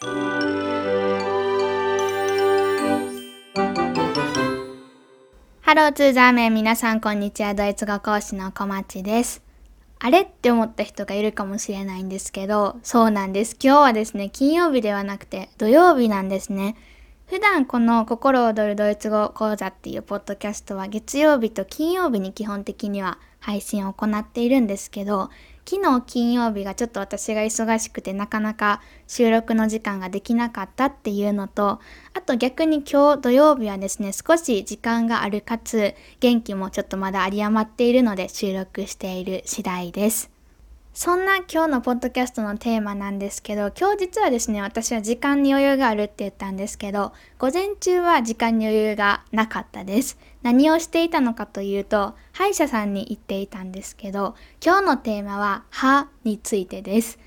ハローツーザーメン皆さんこんにちは。ドイツ語講師の小町です。あれって思った人がいるかもしれないんですけどそうなんです。今日はですね金曜日ではなくて土曜日なんですね。普段この心躍るドイツ語講座っていうポッドキャストは月曜日と金曜日に基本的には配信を行っているんですけど昨日金曜日がちょっと私が忙しくてなかなか収録の時間ができなかったっていうのとあと逆に今日土曜日はですね少し時間があるかつ元気もちょっとまだ有り余っているので収録している次第です。そんな今日のポッドキャストのテーマなんですけど、今日実はですね、私は時間に余裕があるって言ったんですけど、午前中は時間に余裕がなかったです。何をしていたのかというと、歯医者さんに行っていたんですけど、今日のテーマは歯についてです。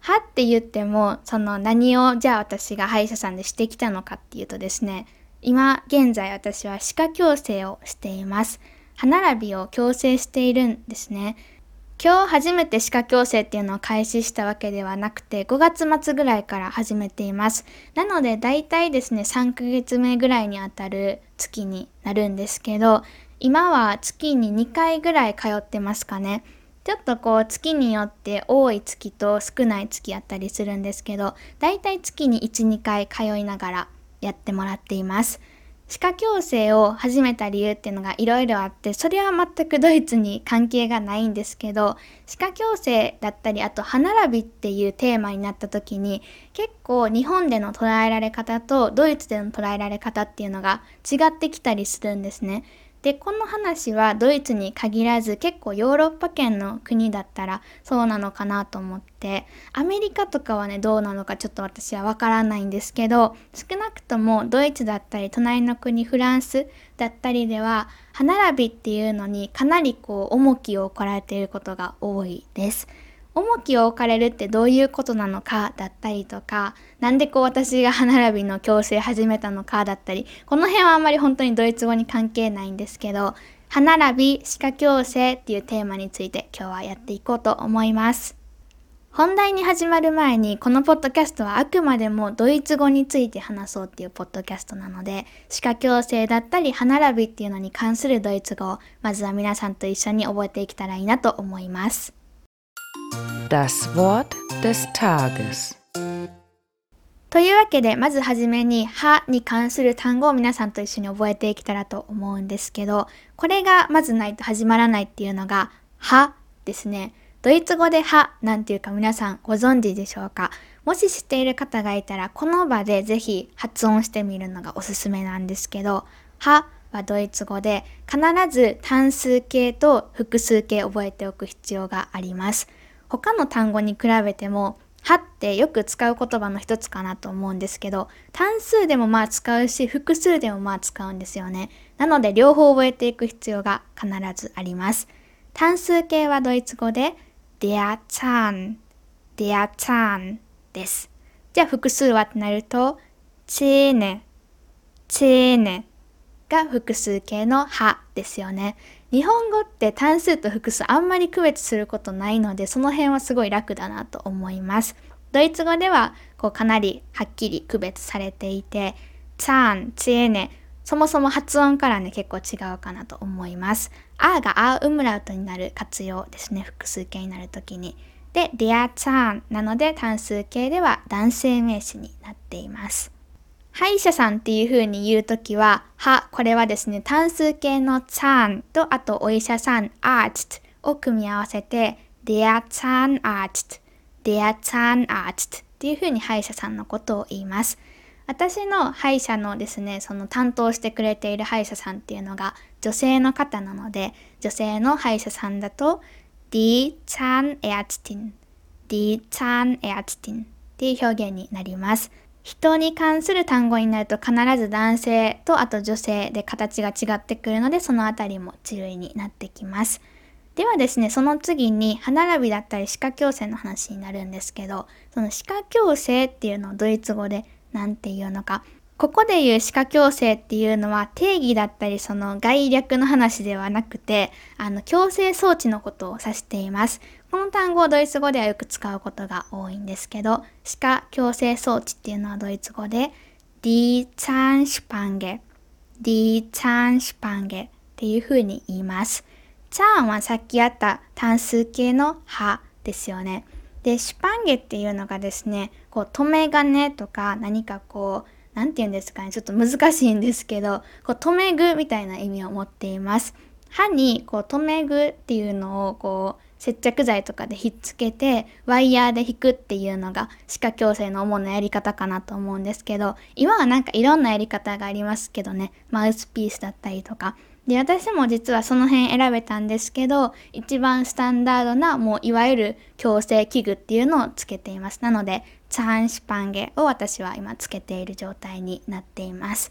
歯って言っても、その何をじゃあ私が歯医者さんでしてきたのかっていうとですね、今現在私は歯科矯正をしています。歯並びを矯正しているんですね。今日初めて歯科矯正っていうのを開始したわけではなくて5月末ぐらいから始めています。なので大体ですね3ヶ月目ぐらいにあたる月になるんですけど今は月に2回ぐらい通ってますかね。ちょっとこう月によって多い月と少ない月あったりするんですけど大体月に1、2回通いながらやってもらっています。歯科矯正を始めた理由っていうのがいろいろあってそれは全くドイツに関係がないんですけど歯科矯正だったりあと歯並びっていうテーマになった時に結構日本での捉えられ方とドイツでの捉えられ方っていうのが違ってきたりするんですね。でこの話はドイツに限らず結構ヨーロッパ圏の国だったらそうなのかなと思ってアメリカとかはねどうなのかちょっと私はわからないんですけど少なくともドイツだったり隣の国フランスだったりでは歯並びっていうのにかなりこう重きを置かれていることが多いです。重きを置かれるってどういうことなのかだったりとか、なんでこう私が歯並びの矯正始めたのかだったり、この辺はあんまり本当にドイツ語に関係ないんですけど、歯並び、歯科矯正っていうテーマについて今日はやっていこうと思います。本題に始まる前に、このポッドキャストはあくまでもドイツ語について話そうっていうポッドキャストなので、歯科矯正だったり歯並びっていうのに関するドイツ語を、まずは皆さんと一緒に覚えていけたらいいなと思います。Das Wort des Tages というわけで、まずはじめに、歯に関する単語を皆さんと一緒に覚えていけたらと思うんですけど、これがまずないと始まらないっていうのが、歯ですね。ドイツ語で歯なんていうか皆さんご存知でしょうか？もし知っている方がいたら、この場でぜひ発音してみるのがおすすめなんですけど、歯はドイツ語で必ず単数形と複数形覚えておく必要があります。他の単語に比べてもはってよく使う言葉の一つかなと思うんですけど単数でもまあ使うし複数でもまあ使うんですよね。なので両方覚えていく必要が必ずあります。単数形はドイツ語で der Zahn der Zahn です。じゃあ複数はってなると Zähne Zähne が複数形の歯ですよね。日本語って単数と複数あんまり区別することないのでその辺はすごい楽だなと思います。ドイツ語ではこうかなりはっきり区別されていて、ツァン、ツエネ、そもそも発音からね結構違うかなと思います。あがあウムラウトになる活用ですね。複数形になるときに。で、ディアツァンなので単数形では男性名詞になっています。歯医者さんっていう風に言うときは、歯、これはですね、単数形のツァンと、あとお医者さん、アーチを組み合わせて、der Zahnarzt, der Zahnarzt っていう風に歯医者さんのことを言います。私の歯医者のですね、その担当してくれている歯医者さんっていうのが女性の方なので、女性の歯医者さんだと、die Zahnärztin, die Zahnärztin っていう表現になります。人に関する単語になると必ず男性とあと女性で形が違ってくるのでそのあたりも注意になってきます。ではですね、その次に歯並びだったり歯科矯正の話になるんですけど、その歯科矯正っていうのをドイツ語で何て言うのか、ここで言う歯科矯正っていうのは定義だったりその概略の話ではなくて、あの矯正装置のことを指しています。この単語をドイツ語ではよく使うことが多いんですけど、歯科矯正装置っていうのはドイツ語で、Die Zahnspange、Die Zahnspange っていう風に言います。チャーンはさっきあった単数形の歯ですよね。で、シュパンゲっていうのがですね、こう、留め金とか何かこう、なんて言うんですかね、ちょっと難しいんですけど、こう、留め具みたいな意味を持っています。歯にこう留め具っていうのをこう接着剤とかでひっつけてワイヤーで引くっていうのが歯科矯正の主なやり方かなと思うんですけど今はなんかいろんなやり方がありますけどね。マウスピースだったりとか。で私も実はその辺選べたんですけど一番スタンダードなもういわゆる矯正器具っていうのをつけています。なのでチャンシパンゲを私は今つけている状態になっています。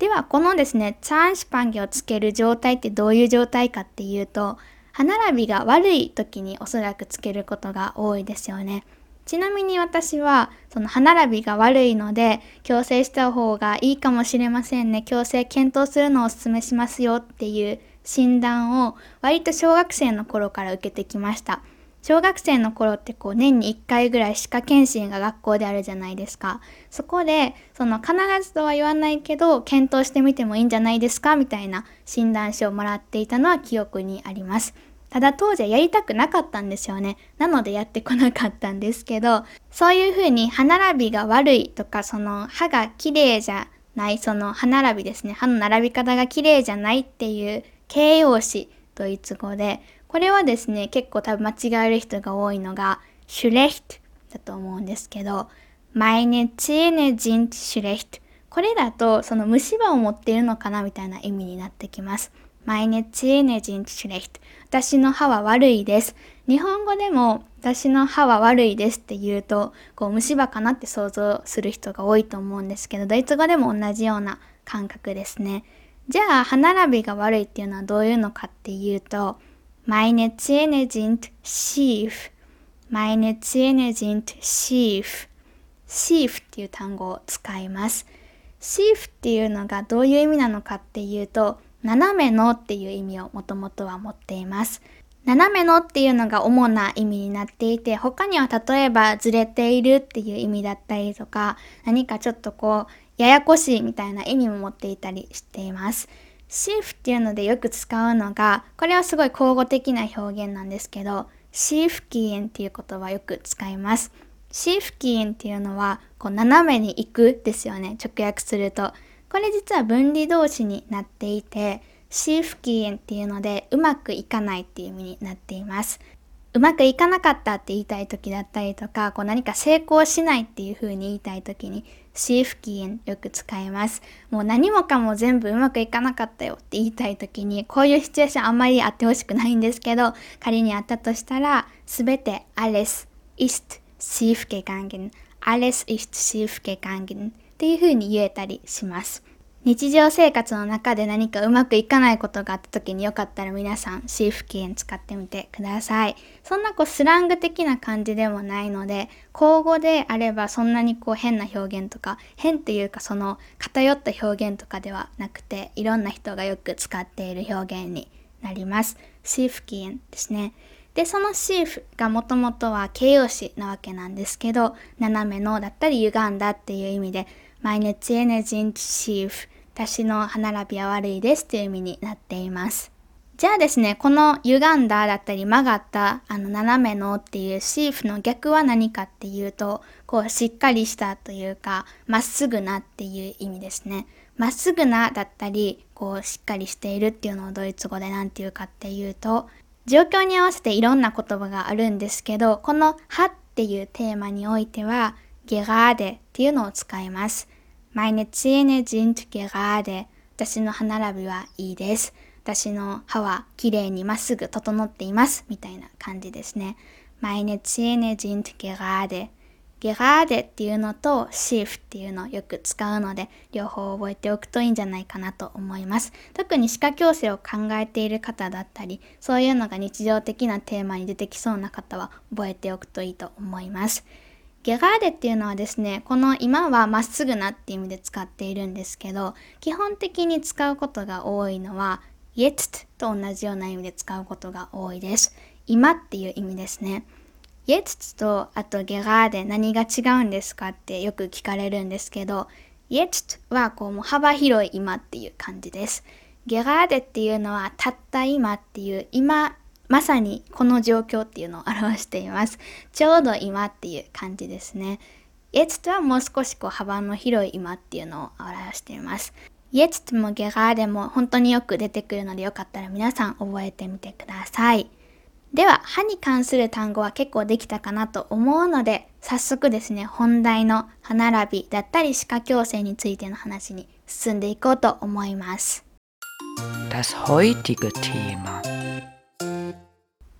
ではこのですね、チャンシパンゲをつける状態ってどういう状態かっていうと、歯並びが悪い時におそらくつけることが多いですよね。ちなみに私はその歯並びが悪いので矯正した方がいいかもしれませんね。矯正検討するのをお勧めしますよっていう診断を割と小学生の頃から受けてきました。小学生の頃ってこう年に1回ぐらい歯科検診が学校であるじゃないですか。そこで、その必ずとは言わないけど、検討してみてもいいんじゃないですかみたいな診断書をもらっていたのは記憶にあります。ただ当時はやりたくなかったんですよね。なのでやってこなかったんですけど、そういうふうに歯並びが悪いとか、その歯が綺麗じゃない、その歯並びですね。歯の並び方が綺麗じゃないっていう形容詞、ドイツ語で、これはですね、結構多分間違える人が多いのが、シュレヒトだと思うんですけど、meine Zähne sind schlecht。これだと、その虫歯を持っているのかなみたいな意味になってきます。Meine Zähne sind schlecht。私の歯は悪いです。日本語でも私の歯は悪いですって言うと、こう虫歯かなって想像する人が多いと思うんですけど、ドイツ語でも同じような感覚ですね。じゃあ、歯並びが悪いっていうのはどういうのかっていうと、Meine Zähne sind schief. Meine Zähne sind schief. schief っていう単語を使います。schief っていうのがどういう意味なのかっていうと、斜めのっていう意味をもともとは持っています。斜めのっていうのが主な意味になっていて、他には例えばずれているっていう意味だったりとか、何かちょっとこう、ややこしいみたいな意味も持っていたりしています。シーフっていうのでよく使うのが、これはすごい口語的な表現なんですけど、シーフキーンっていう言葉よく使います。シーフキーンっていうのは、こう斜めに行くですよね。直訳すると。これ実は分離動詞になっていて、シーフキーエンっていうので、うまくいかないっていう意味になっています。うまくいかなかったって言いたい時だったりとか、こう何か成功しないっていう風に言いたい時に、シーフキーエンよく使います。もう何もかも全部うまくいかなかったよって言いたい時に、こういうシチュエーションあんまりあってほしくないんですけど、仮にあったとしたら、すべて alles ist schief gegangen。alles ist schief gegangen っていう風に言えたりします。日常生活の中で何かうまくいかないことがあった時によかったら皆さんシーフキン使ってみてください。そんなこうスラング的な感じでもないので、口語であればそんなにこう変な表現とか、変っていうかその偏った表現とかではなくて、いろんな人がよく使っている表現になります。シーフキンですね。で、そのシーフがもともとは形容詞なわけなんですけど、斜めのだったり歪んだっていう意味で、meine Zähne sind schief 私の歯並びは悪いですという意味になっています。じゃあですね、この歪んだだったり曲がったあの斜めのっていうシーフの逆は何かっていうと、こうしっかりしたというか、まっすぐなっていう意味ですね。まっすぐなだったり、こうしっかりしているっていうのをドイツ語で何て言うかっていうと、状況に合わせていろんな言葉があるんですけど、この歯っていうテーマにおいては、ゲガーデっていうのを使います。Meine Zähne sind gerade. 私の歯並びはいいです。私の歯はきれいにまっすぐ整っています。みたいな感じですね。Meine Zähne sind gerade. gerade っていうのと shift っていうのをよく使うので、両方覚えておくといいんじゃないかなと思います。特に歯科矯正を考えている方だったり、そういうのが日常的なテーマに出てきそうな方は覚えておくといいと思います。ゲガーデっていうのはですね、この今はまっすぐなっていう意味で使っているんですけど、基本的に使うことが多いのは、jetzt と同じような意味で使うことが多いです。今っていう意味ですね。jetzt とあと gerade 何が違うんですかってよく聞かれるんですけど、jetzt はこうもう幅広い今っていう感じです。gerade っていうのはたった今っていう今まさにこの状況っていうのを表しています。ちょうど今っていう感じですね。jetzt はもう少しこう幅の広い今っていうのを表しています。jetzt も gerade も本当によく出てくるのでよかったら皆さん覚えてみてください。では、歯に関する単語は結構できたかなと思うので、早速ですね、本題の歯並びだったり歯科矯正についての話に進んでいこうと思います。Das heutige Thema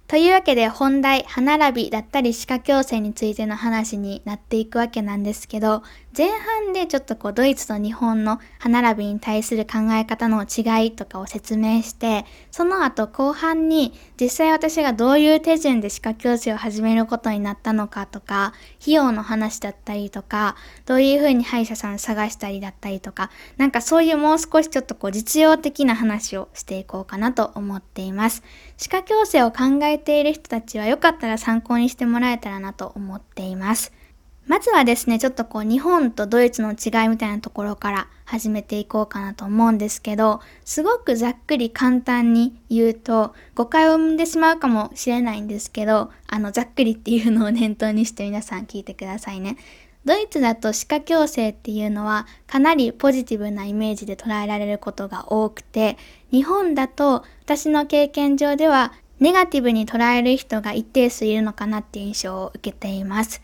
というわけで本題、歯並びだったり歯科矯正についての話になっていくわけなんですけど、前半でちょっとこうドイツと日本の歯並びに対する考え方の違いとかを説明して、その後後半に実際私がどういう手順で歯科矯正を始めることになったのかとか、費用の話だったりとか、どういうふうに歯医者さん探したりだったりとか、なんかそういうもう少しちょっとこう実用的な話をしていこうかなと思っています。歯科矯正を考えている人たちはよかったら参考にしてもらえたらなと思っています。まずはですね、ちょっとこう日本とドイツの違いみたいなところから始めていこうかなと思うんですけど、すごくざっくり簡単に言うと誤解を生んでしまうかもしれないんですけど、あのざっくりっていうのを念頭にして皆さん聞いてくださいね。ドイツだと歯科矯正っていうのはかなりポジティブなイメージで捉えられることが多くて、日本だと私の経験上ではネガティブに捉える人が一定数いるのかなっていう印象を受けています。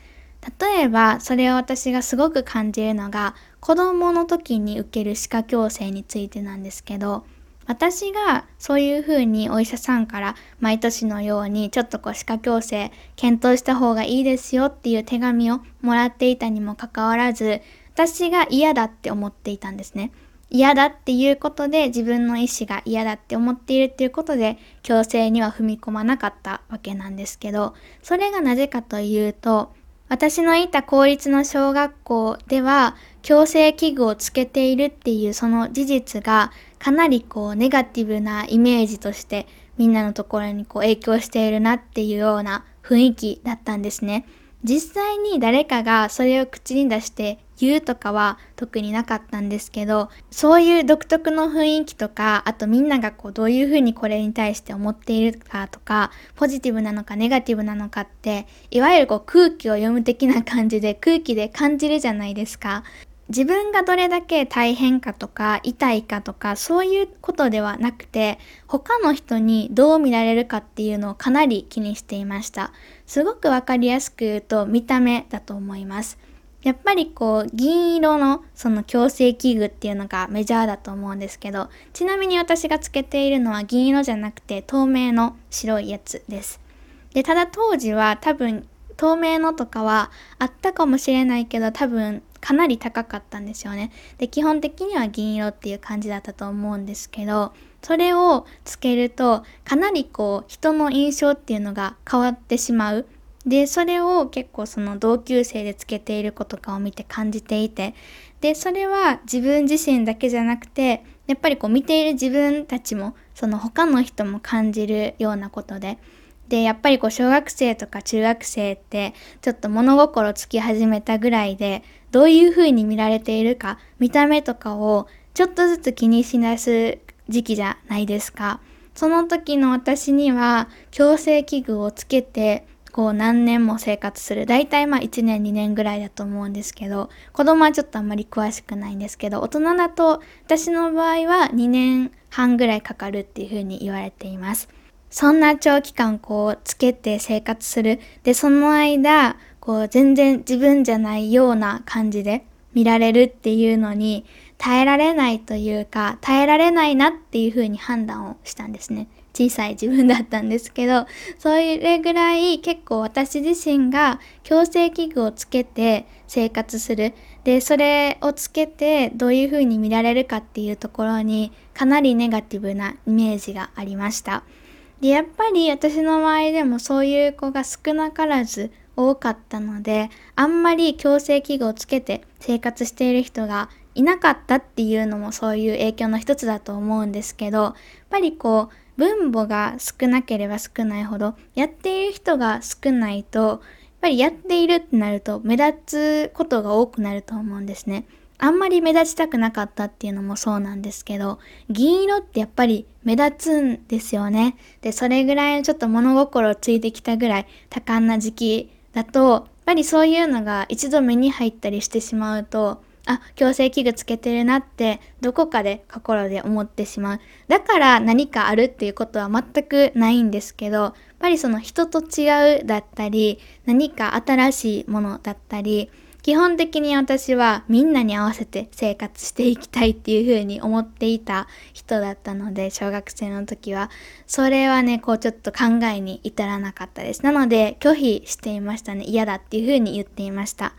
例えばそれを私がすごく感じるのが子供の時に受ける歯科矯正についてなんですけど私がそういうふうにお医者さんから毎年のようにちょっとこう歯科矯正検討した方がいいですよっていう手紙をもらっていたにもかかわらず私が嫌だって思っていたんですね。嫌だっていうことで自分の意思が嫌だって思っているっていうことで矯正には踏み込まなかったわけなんですけどそれがなぜかというと私のいた公立の小学校では矯正器具をつけているっていうその事実がかなりこうネガティブなイメージとしてみんなのところにこう影響しているなっていうような雰囲気だったんですね。実際に誰かがそれを口に出して言うとかは特になかったんですけどそういう独特の雰囲気とかあとみんながこうどういうふうにこれに対して思っているかとかポジティブなのかネガティブなのかっていわゆるこう空気を読む的な感じで空気で感じるじゃないですか。自分がどれだけ大変かとか痛いかとかそういうことではなくて他の人にどう見られるかっていうのをかなり気にしていましたすごくわかりやすく言うと見た目だと思いますやっぱりこう銀色のその矯正器具っていうのがメジャーだと思うんですけどちなみに私がつけているのは銀色じゃなくて透明の白いやつです。でただ当時は多分透明のとかはあったかもしれないけど多分かなり高かったんですよね。で基本的には銀色っていう感じだったと思うんですけどそれをつけるとかなりこう人の印象っていうのが変わってしまう。でそれを結構その同級生でつけている子とかを見て感じていてでそれは自分自身だけじゃなくてやっぱりこう見ている自分たちもその他の人も感じるようなことででやっぱりこう小学生とか中学生ってちょっと物心つき始めたぐらいでどういう風に見られているか見た目とかをちょっとずつ気にしだす時期じゃないですか。その時の私には矯正器具をつけてこう何年も生活する。大体まあ1年2年ぐらいだと思うんですけど子供はちょっとあんまり詳しくないんですけど大人だと私の場合は2年半ぐらいかかるっていうふうに言われています。そんな長期間こうつけて生活する。でその間こう全然自分じゃないような感じで見られるっていうのに耐えられないというか耐えられないなっていうふうに判断をしたんですね。小さい自分だったんですけどそれぐらい結構私自身が矯正器具をつけて生活する。でそれをつけてどういう風に見られるかっていうところにかなりネガティブなイメージがありました。でやっぱり私の周りでもそういう子が少なからず多かったのであんまり矯正器具をつけて生活している人がいなかったっていうのもそういう影響の一つだと思うんですけどやっぱりこう分母が少なければ少ないほど、やっている人が少ないと、やっぱりやっているってなると目立つことが多くなると思うんですね。あんまり目立ちたくなかったっていうのもそうなんですけど、銀色ってやっぱり目立つんですよね。で、それぐらいのちょっと物心ついてきたぐらい多感な時期だと、やっぱりそういうのが一度目に入ったりしてしまうと、あ、矯正器具つけてるなってどこかで心で思ってしまう。だから何かあるっていうことは全くないんですけど、やっぱりその人と違うだったり、何か新しいものだったり、基本的に私はみんなに合わせて生活していきたいっていう風に思っていた人だったので、小学生の時は。それはね、こうちょっと考えに至らなかったです。なので拒否していましたね。嫌だっていう風に言っていました。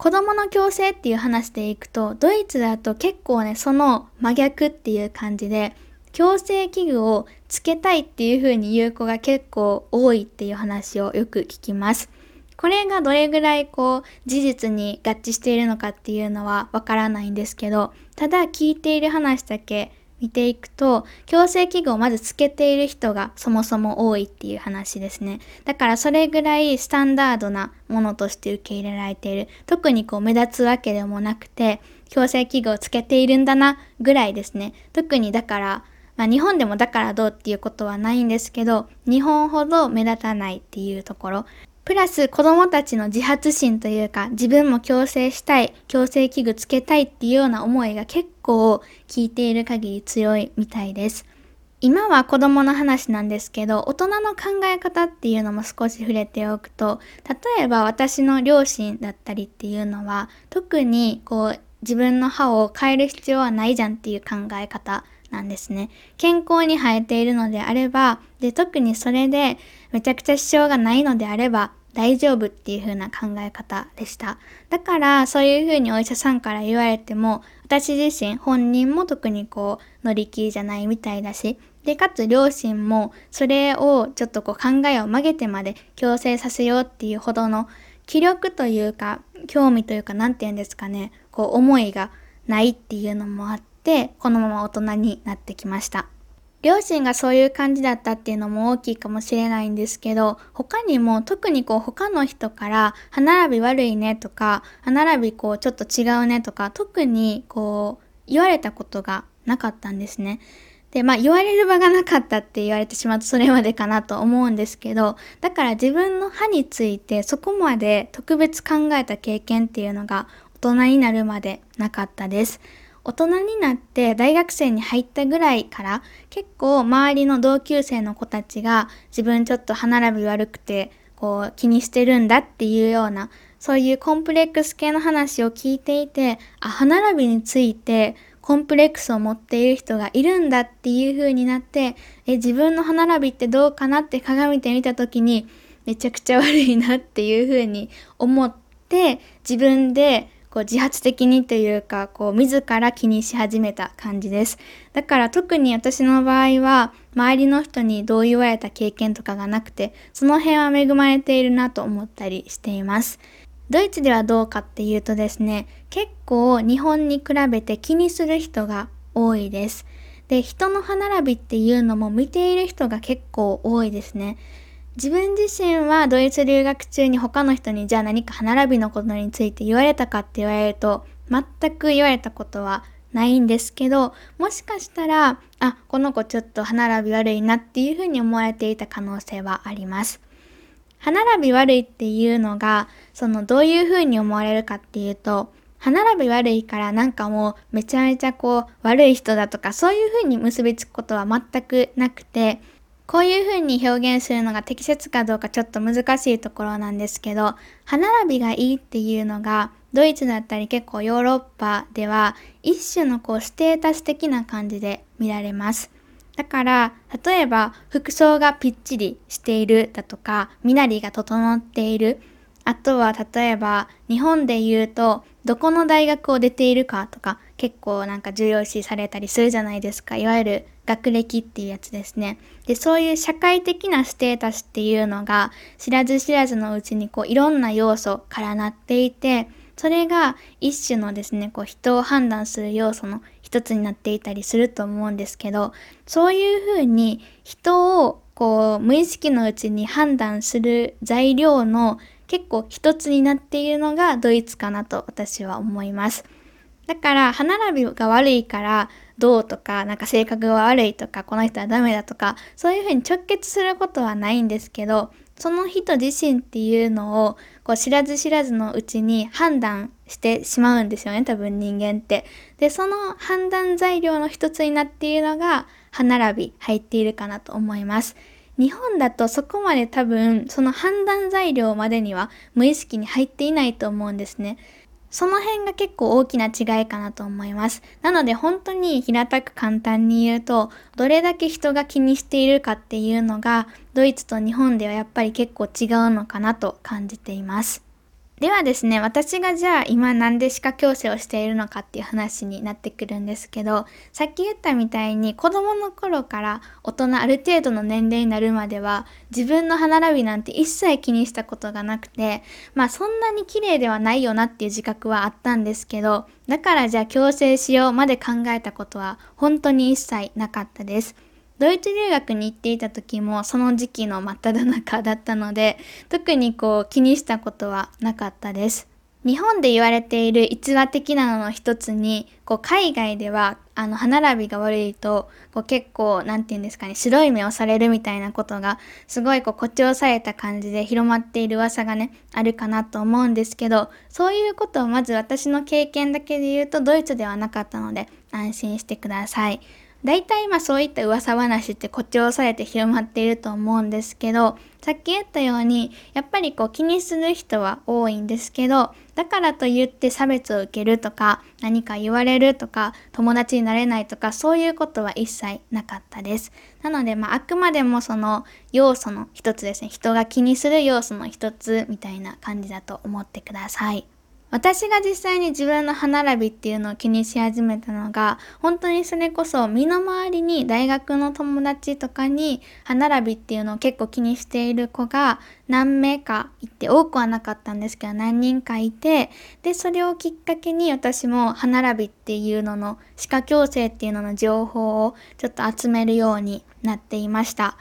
子供の矯正っていう話でいくと、ドイツだと結構ね、その真逆っていう感じで、矯正器具をつけたいっていう風に言う子が結構多いっていう話をよく聞きます。これがどれぐらいこう事実に合致しているのかっていうのはわからないんですけど、ただ聞いている話だけ見ていくと、矯正器具をまずつけている人がそもそも多いっていう話ですね。だからそれぐらいスタンダードなものとして受け入れられている。特にこう目立つわけでもなくて、矯正器具をつけているんだなぐらいですね。特にだから、まあ日本でもだからどうっていうことはないんですけど、日本ほど目立たないっていうところ。プラス子供たちの自発心というか自分も矯正したい、矯正器具つけたいっていうような思いが結構聞いている限り強いみたいです。今は子供の話なんですけど、大人の考え方っていうのも少し触れておくと、例えば私の両親だったりっていうのは、特にこう自分の歯を変える必要はないじゃんっていう考え方なんですね。健康に生えているのであれば、で、特にそれでめちゃくちゃ支障がないのであれば、大丈夫っていう風な考え方でした。だからそういう風にお医者さんから言われても私自身本人も特にこう乗り気じゃないみたいだしでかつ両親もそれをちょっとこう考えを曲げてまで強制させようっていうほどの気力というか興味というか何て言うんですかねこう思いがないっていうのもあってこのまま大人になってきました。両親がそういう感じだったっていうのも大きいかもしれないんですけど、他にも特にこう他の人から歯並び悪いねとか、歯並びこうちょっと違うねとか、特にこう言われたことがなかったんですね。で、まあ言われる場がなかったって言われてしまうとそれまでかなと思うんですけど、だから自分の歯についてそこまで特別考えた経験っていうのが大人になるまでなかったです。大人になって大学生に入ったぐらいから結構周りの同級生の子たちが自分ちょっと歯並び悪くてこう気にしてるんだっていうようなそういうコンプレックス系の話を聞いていてあ歯並びについてコンプレックスを持っている人がいるんだっていう風になってえ自分の歯並びってどうかなって鏡で見た時にめちゃくちゃ悪いなっていう風に思って自分でこう自発的にというか、こう自ら気にし始めた感じです。だから特に私の場合は、周りの人にどう言われた経験とかがなくて、その辺は恵まれているなと思ったりしています。ドイツではどうかっていうとですね、結構日本に比べて気にする人が多いです。で、人の歯並びっていうのも見ている人が結構多いですね。自分自身はドイツ留学中に他の人にじゃあ何か歯並びのことについて言われたかって言われると全く言われたことはないんですけどもしかしたらあこの子ちょっと歯並び悪いなっていうふうに思われていた可能性はあります。歯並び悪いっていうのがそのどういうふうに思われるかっていうと歯並び悪いからなんかもうめちゃめちゃこう悪い人だとかそういうふうに結びつくことは全くなくてこういう風に表現するのが適切かどうかちょっと難しいところなんですけど、歯並びがいいっていうのが、ドイツだったり結構ヨーロッパでは一種のこうステータス的な感じで見られます。だから、例えば服装がぴっちりしているだとか、身なりが整っている。あとは例えば日本で言うとどこの大学を出ているかとか結構なんか重要視されたりするじゃないですか。いわゆる学歴っていうやつですね。で、そういう社会的なステータスっていうのが知らず知らずのうちにこういろんな要素からなっていて、それが一種のですね、こう人を判断する要素の一つになっていたりすると思うんですけど、そういうふうに人をこう無意識のうちに判断する材料の結構一つになっているのがドイツかなと私は思います。だから歯並びが悪いからどうとか、なんか性格が悪いとか、この人はダメだとか、そういうふうに直結することはないんですけど、その人自身っていうのをこう知らず知らずのうちに判断してしまうんですよね、多分人間って。で、その判断材料の一つになっているのが歯並び入っているかなと思います。日本だとそこまで多分その判断材料までには無意識に入っていないと思うんですね。その辺が結構大きな違いかなと思います。なので本当に平たく簡単に言うと、どれだけ人が気にしているかっていうのが、ドイツと日本ではやっぱり結構違うのかなと感じています。ではですね、私がじゃあ今なんで歯科矯正をしているのかっていう話になってくるんですけど、さっき言ったみたいに子供の頃から大人ある程度の年齢になるまでは自分の歯並びなんて一切気にしたことがなくて、まあそんなに綺麗ではないよなっていう自覚はあったんですけど、だからじゃあ矯正しようまで考えたことは本当に一切なかったです。ドイツ留学に行っていた時もその時期の真っ只中だったので特にこう気にしたことはなかったです。日本で言われている逸話的なのの一つにこう海外ではあの歯並びが悪いとこう結構何て言うんですかね白い目をされるみたいなことがすごいこう誇張された感じで広まっている噂がねあるかなと思うんですけどそういうことをまず私の経験だけで言うとドイツではなかったので安心してください。大体まあそういった噂話って誇張されて広まっていると思うんですけど、さっき言ったように、やっぱりこう気にする人は多いんですけど、だからといって差別を受けるとか、何か言われるとか、友達になれないとか、そういうことは一切なかったです。なので、まあ、あくまでもその要素の一つですね。人が気にする要素の一つみたいな感じだと思ってください。私が実際に自分の歯並びっていうのを気にし始めたのが、本当にそれこそ身の回りに大学の友達とかに歯並びっていうのを結構気にしている子が何名かいて、多くはなかったんですけど何人かいて、で、それをきっかけに私も歯並びっていうのの歯科矯正っていうのの情報をちょっと集めるようになっていました。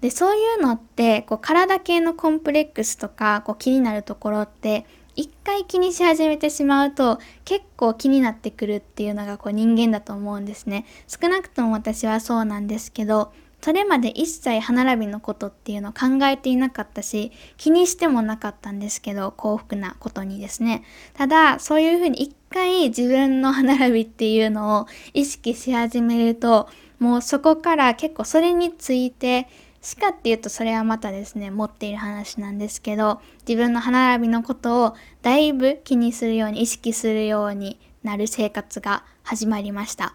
で、そういうのって、こう体系のコンプレックスとか、こう気になるところって、一回気にし始めてしまうと結構気になってくるっていうのがこう人間だと思うんですね。少なくとも私はそうなんですけど、それまで一切歯並びのことっていうのを考えていなかったし、気にしてもなかったんですけど、幸福なことにですね。ただ、そういうふうに一回自分の歯並びっていうのを意識し始めると、もうそこから結構それについて歯科っていうとそれはまたですね持っている話なんですけど自分の歯並びのことをだいぶ気にするように意識するようになる生活が始まりました。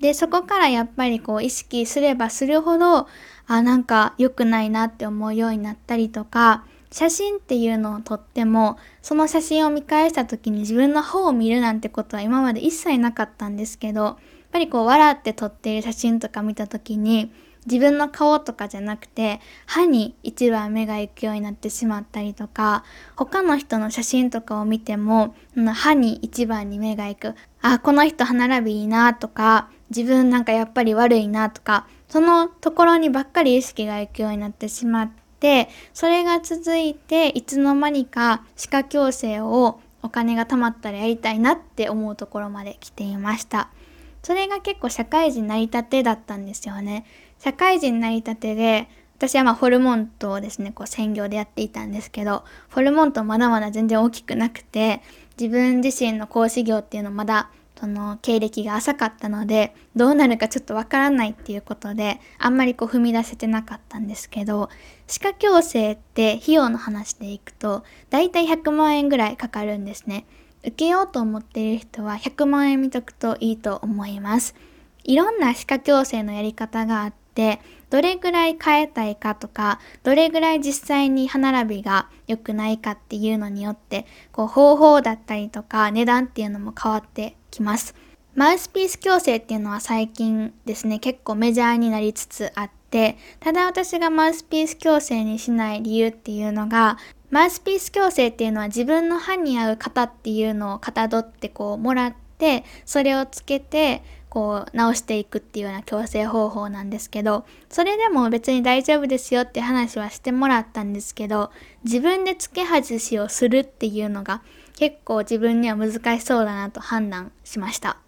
でそこからやっぱりこう意識すればするほどあなんか良くないなって思うようになったりとか写真っていうのを撮ってもその写真を見返した時に自分の方を見るなんてことは今まで一切なかったんですけどやっぱりこう笑って撮っている写真とか見た時に自分の顔とかじゃなくて歯に一番目が行くようになってしまったりとか他の人の写真とかを見ても歯に一番に目が行くあこの人歯並びいいなとか自分なんかやっぱり悪いなとかそのところにばっかり意識が行くようになってしまってそれが続いていつの間にか歯科矯正をお金が貯まったらやりたいなって思うところまで来ていました。それが結構社会人成り立てだったんですよね。社会人成り立てで、私はまあホルモンとをですね、こう専業でやっていたんですけど、ホルモンとまだまだ全然大きくなくて、自分自身の講師業っていうのまだその経歴が浅かったのでどうなるかちょっとわからないっていうことであんまりこう踏み出せてなかったんですけど歯科矯正って費用の話でいくとだいたい100万円ぐらいかかるんですね。受けようと思っている人は100万円見とくといいと思います。いろんな歯科矯正のやり方があって、どれぐらい変えたいかとか、どれぐらい実際に歯並びが良くないかっていうのによって、こう方法だったりとか値段っていうのも変わってきます。マウスピース矯正っていうのは最近ですね、結構メジャーになりつつあって、ただ私がマウスピース矯正にしない理由っていうのが、マウスピース矯正っていうのは自分の歯に合う型っていうのをかたどってこうもらって、それをつけてこう直していくっていうような矯正方法なんですけどそれでも別に大丈夫ですよって話はしてもらったんですけど自分で付け外しをするっていうのが結構自分には難しそうだなと判断しました。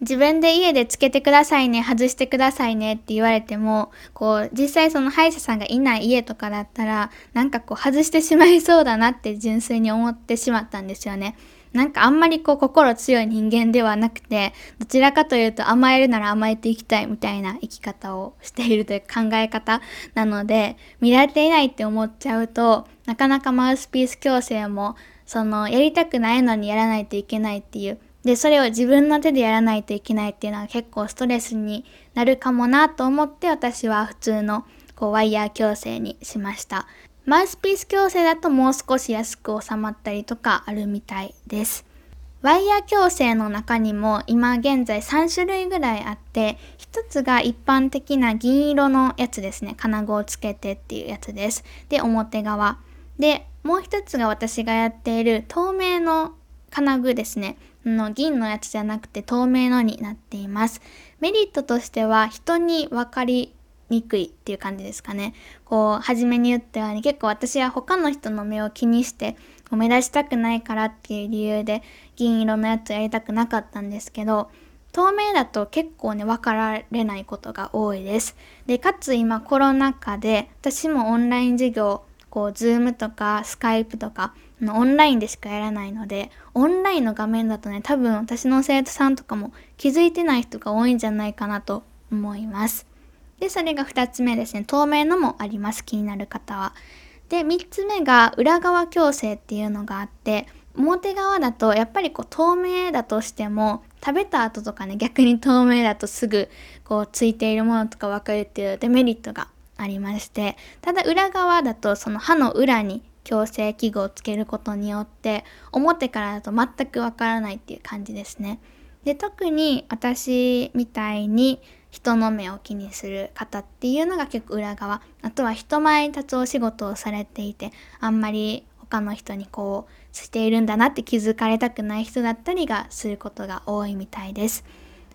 自分で家でつけてくださいね、外してくださいねって言われても、こう、実際その歯医者さんがいない家とかだったら、なんかこう外してしまいそうだなって純粋に思ってしまったんですよね。なんかあんまりこう心強い人間ではなくて、どちらかというと甘えるなら甘えていきたいみたいな生き方をしているという考え方なので、見られていないって思っちゃうと、なかなかマウスピース矯正も、そのやりたくないのにやらないといけないっていうで、それを自分の手でやらないといけないっていうのは結構ストレスになるかもなと思って私は普通のこうワイヤー矯正にしました。マウスピース矯正だともう少し安く収まったりとかあるみたいです。ワイヤー矯正の中にも今現在3種類ぐらいあって一つが一般的な銀色のやつですね金具をつけてっていうやつですで表側でもう一つが私がやっている透明の金具ですねの銀のやつじゃなくて透明のになっています。メリットとしては人に分かりにくいっていう感じですかね。こう、初めに言ったように結構私は他の人の目を気にして目立ちたくないからっていう理由で銀色のやつやりたくなかったんですけど、透明だと結構ね、分かられないことが多いです。で、かつ今コロナ禍で私もオンライン授業、こう、ズームとかスカイプとかオンラインでしかやらないので、オンラインの画面だとね、多分私の生徒さんとかも気づいてない人が多いんじゃないかなと思います。で、それが2つ目ですね。透明のもあります。気になる方は。で、3つ目が裏側矯正っていうのがあって、表側だとやっぱりこう透明だとしても食べた後とかね逆に透明だとすぐこうついているものとか分かるっていうデメリットがありましてただ裏側だとその歯の裏に矯正器具をつけることによって表からだと全くわからないっていう感じですね。で特に私みたいに人の目を気にする方っていうのが結構裏側あとは人前に立つお仕事をされていてあんまり他の人にこうしているんだなって気づかれたくない人だったりがすることが多いみたいです。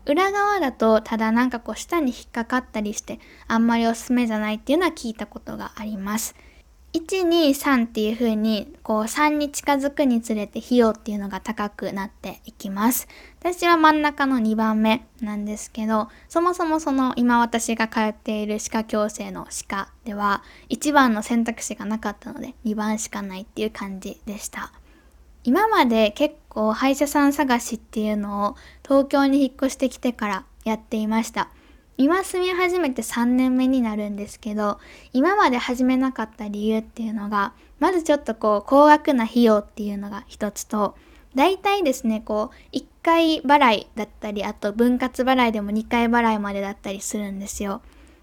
裏側だとただなんかこう舌に引っかかったりしてあんまりおすすめじゃないっていうのは聞いたことがあります。123っていう風にこう3に近づくにつれて費用っていうのが高くなっていきます。私は真ん中の2番目なんですけど、そもそもその今私が通っている歯科矯正の歯科では1番の選択肢がなかったので2番しかないっていう感じでした。今まで結構歯医者さん探しっていうのを東京に引っ越してきてからやっていました。今住み始めて3年目になるんですけど今まで始めなかった理由っていうのがまずちょっとこう高額な費用っていうのが一つと大体ですねこう1回払いだったりあと分割払いでも2回払いまでだったりするんですよ。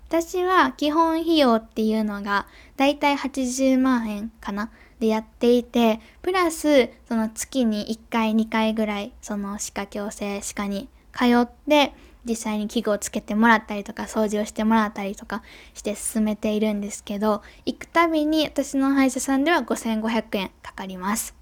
私は基本費用っていうのが大体80万円かなでやっていてプラスその月に1回2回ぐらいその歯科矯正歯科に通って実際に器具をつけてもらったりとか掃除をしてもらったりとかして進めているんですけど行くたびに私の歯医者さんでは5500円かかります。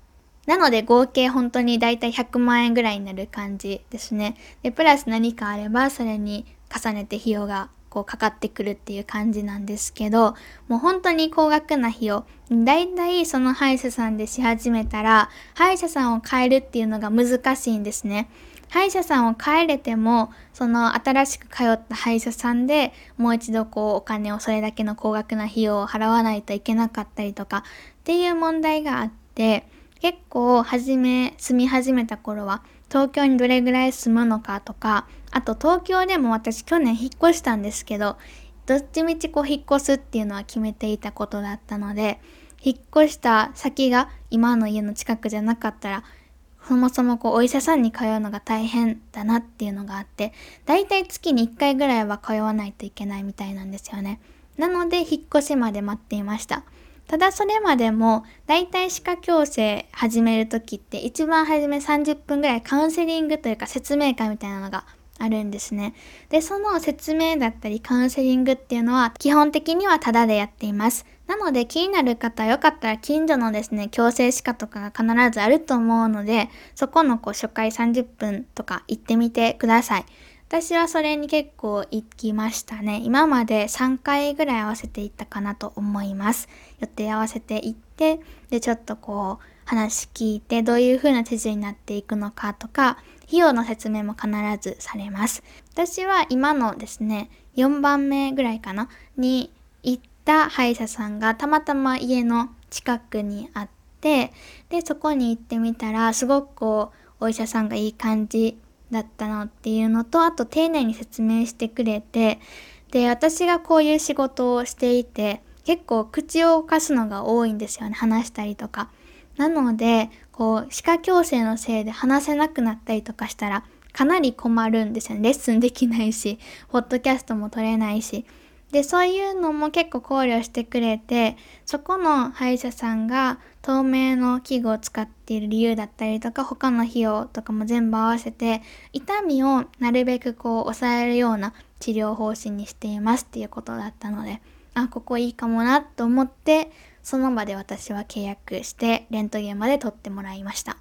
なので合計本当にだいたい100万円ぐらいになる感じですね。でプラス何かあればそれに重ねて費用がこうかかってくるっていう感じなんですけどもう本当に高額な費用。だいたいその歯医者さんでし始めたら歯医者さんを変えるっていうのが難しいんですね。歯医者さんを変えれてもその新しく通った歯医者さんでもう一度こうお金をそれだけの高額な費用を払わないといけなかったりとかっていう問題があって結構初め住み始めた頃は東京にどれぐらい住むのかとかあと東京でも私去年引っ越したんですけどどっちみちこう引っ越すっていうのは決めていたことだったので引っ越した先が今の家の近くじゃなかったらそもそもこうお医者さんに通うのが大変だなっていうのがあって、だいたい月に1回ぐらいは通わないといけないみたいなんですよね。なので引っ越しまで待っていました。ただそれまでも、だいたい歯科矯正始める時って一番初め30分ぐらいカウンセリングというか説明会みたいなのがあるんですね。で、その説明だったりカウンセリングっていうのは基本的にはタダでやっています。なので気になる方よかったら近所のですね、矯正歯科とかが必ずあると思うので、そこのこう初回30分とか行ってみてください。私はそれに結構行きましたね。今まで3回ぐらい合わせていったかなと思います。予定合わせていって、で、ちょっとこう、話聞いて、どういう風な手順になっていくのかとか、費用の説明も必ずされます。私は今のですね、4番目ぐらいかな、にた歯医者さんがたまたま家の近くにあって、で、そこに行ってみたら、すごくこう、お医者さんがいい感じだったのっていうのと、あと丁寧に説明してくれて、で、私がこういう仕事をしていて、結構口を動かすのが多いんですよね。話したりとか。なので、こう、歯科矯正のせいで話せなくなったりとかしたら、かなり困るんですよね。レッスンできないし、ポッドキャストも取れないし。で、そういうのも結構考慮してくれて、そこの歯医者さんが透明の器具を使っている理由だったりとか、他の費用とかも全部合わせて、痛みをなるべくこう抑えるような治療方針にしていますっていうことだったので、あ、ここいいかもなと思って、その場で私は契約してレントゲンまで取ってもらいました。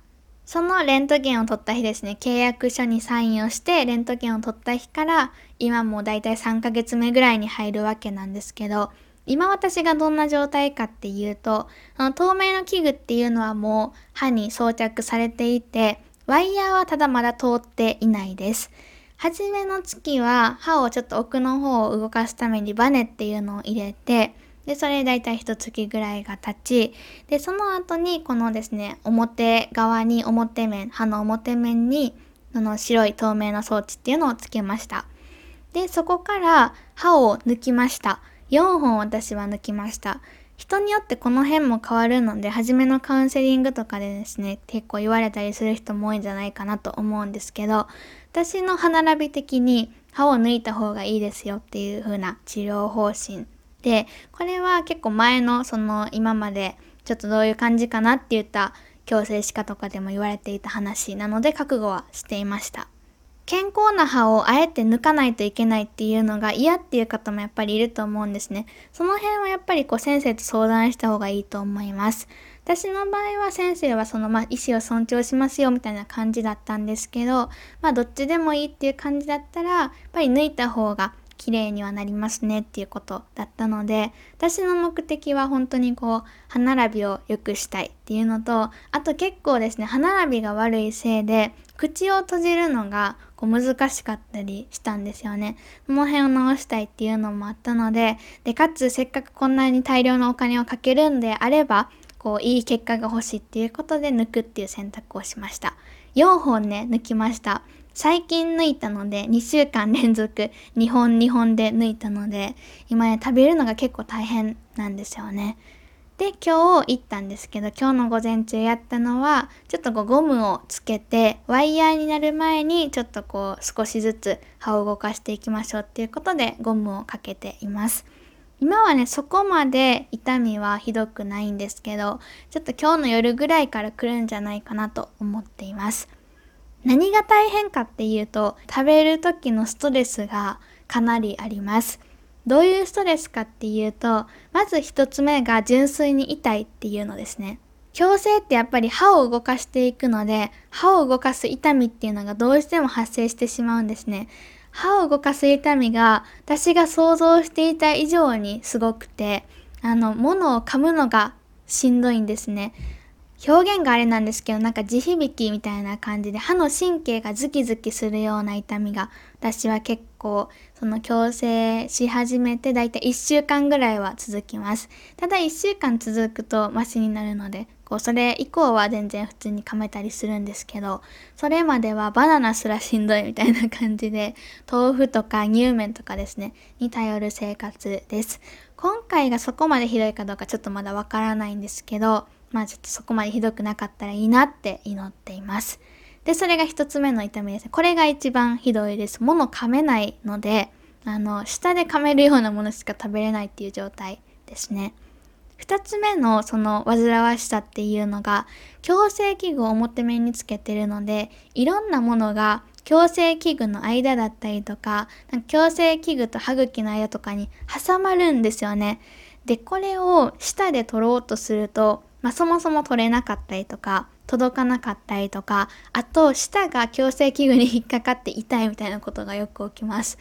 そのレントゲンを取った日ですね、契約書にサインをしてレントゲンを取った日から今もうだいたい3ヶ月目ぐらいに入るわけなんですけど、今私がどんな状態かっていうと、あの透明の器具っていうのはもう歯に装着されていて、ワイヤーはただまだ通っていないです。はじめの月は歯をちょっと奥の方を動かすためにバネっていうのを入れて、で、それ大体一月ぐらいが経ち、で、その後にこのですね、表側に表面、歯の表面に、その白い透明な装置っていうのをつけました。で、そこから歯を抜きました。4本私は抜きました。人によってこの辺も変わるので、初めのカウンセリングとかでですね、結構言われたりする人も多いんじゃないかなと思うんですけど、私の歯並び的に歯を抜いた方がいいですよっていう風な治療方針で、これは結構前のその今までちょっとどういう感じかなって言った矯正歯科とかでも言われていた話なので覚悟はしていました。健康な歯をあえて抜かないといけないっていうのが嫌っていう方もやっぱりいると思うんですね。その辺はやっぱりこう先生と相談した方がいいと思います。私の場合は先生はそのまあ意思を尊重しますよみたいな感じだったんですけど、まあどっちでもいいっていう感じだったら、やっぱり抜いた方が綺麗にはなりますねっていうことだったので私の目的は本当にこう歯並びを良くしたいっていうのとあと結構ですね歯並びが悪いせいで口を閉じるのがこう難しかったりしたんですよね。その辺を直したいっていうのもあったのででかつせっかくこんなに大量のお金をかけるんであればこういい結果が欲しいっていうことで抜くっていう選択をしました。4本ね抜きました。最近抜いたので、2週間連続2本2本で抜いたので、今ね、食べるのが結構大変なんですよね。で、今日行ったんですけど、今日の午前中やったのは、ちょっとこうゴムをつけて、ワイヤーになる前に、ちょっとこう少しずつ歯を動かしていきましょうっていうことで、ゴムをかけています。今はね、そこまで痛みはひどくないんですけど、ちょっと今日の夜ぐらいから来るんじゃないかなと思っています。何が大変かっていうと食べる時のストレスがかなりあります。どういうストレスかっていうとまず一つ目が純粋に痛いっていうのですね。矯正ってやっぱり歯を動かしていくので歯を動かす痛みっていうのがどうしても発生してしまうんですね。歯を動かす痛みが私が想像していた以上にすごくてあの物を噛むのがしんどいんですね。表現があれなんですけどなんか地響きみたいな感じで歯の神経がズキズキするような痛みが私は結構その矯正し始めてだいたい1週間ぐらいは続きます。ただ1週間続くとマシになるのでこうそれ以降は全然普通に噛めたりするんですけどそれまではバナナすらしんどいみたいな感じで豆腐とか乳麺とかですねに頼る生活です。今回がそこまでひどいかどうかちょっとまだわからないんですけどまあちょっとそこまでひどくなかったらいいなって祈っています。で、それが一つ目の痛みですね。これが一番ひどいです。物噛めないので、あの、下で噛めるようなものしか食べれないっていう状態ですね。二つ目のその煩わしさっていうのが、矯正器具を表面につけてるので、いろんなものが矯正器具の間だったりとか、か矯正器具と歯茎の間とかに挟まるんですよね。で、これを舌で取ろうとすると、まあ、そもそも取れなかったりとか届かなかったりとか、あと舌が矯正器具に引っかかって痛いみたいなことがよく起きます。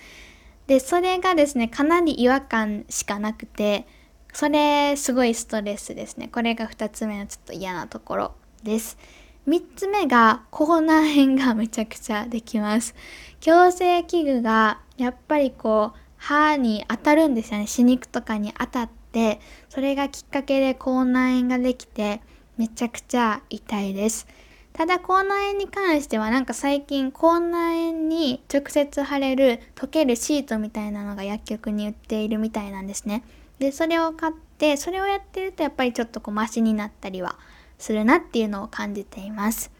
で、それがですね、かなり違和感しかなくて、それすごいストレスですね。これが2つ目のちょっと嫌なところです。3つ目が口内炎がめちゃくちゃできます。矯正器具がやっぱりこう歯に当たるんですよね。歯肉とかに当たって、それがきっかけで口内炎ができてめちゃくちゃ痛いです。ただ口内炎に関してはなんか最近口内炎に直接貼れる溶けるシートみたいなのが薬局に売っているみたいなんですね。で、それを買って、それをやってるとやっぱりちょっとこうマシになったりはするなっていうのを感じています。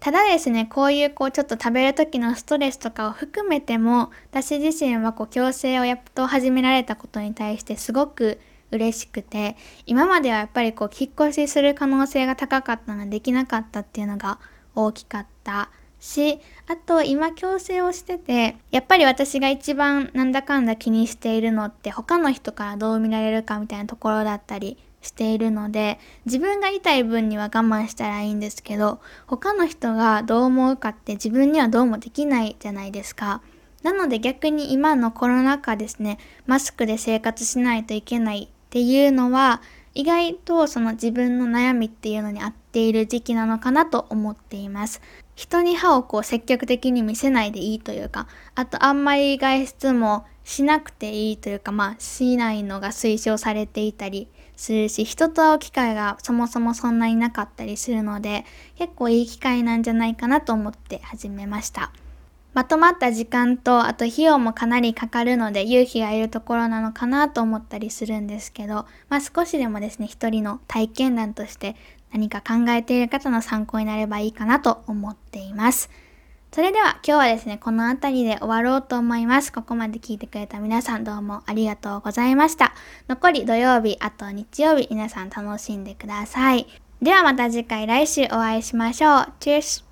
ただですね、こういうこうちょっと食べる時のストレスとかを含めても、私自身はこう矯正をやっと始められたことに対してすごく嬉しくて、今まではやっぱりこう引っ越しする可能性が高かったのでできなかったっていうのが大きかったし、あと今矯正をしてて、やっぱり私が一番なんだかんだ気にしているのって他の人からどう見られるかみたいなところだったりしているので、自分が痛い分には我慢したらいいんですけど、他の人がどう思うかって自分にはどうもできないじゃないですか。なので逆に今のコロナ禍ですね、マスクで生活しないといけないっていうのは、意外とその自分の悩みっていうのに合っている時期なのかなと思っています。人に歯をこう積極的に見せないでいいというか、あとあんまり外出もしなくていいというか、まあしないのが推奨されていたりするし、人と会う機会がそもそもそんなになかったりするので、結構いい機会なんじゃないかなと思って始めました。まとまった時間と、あと費用もかなりかかるので勇気がいるところなのかなと思ったりするんですけど、まあ少しでもですね、一人の体験談として何か考えている方の参考になればいいかなと思っています。それでは今日はですね、この辺りで終わろうと思います。ここまで聞いてくれた皆さんどうもありがとうございました。残り土曜日、あと日曜日、皆さん楽しんでください。ではまた次回来週お会いしましょう。チュース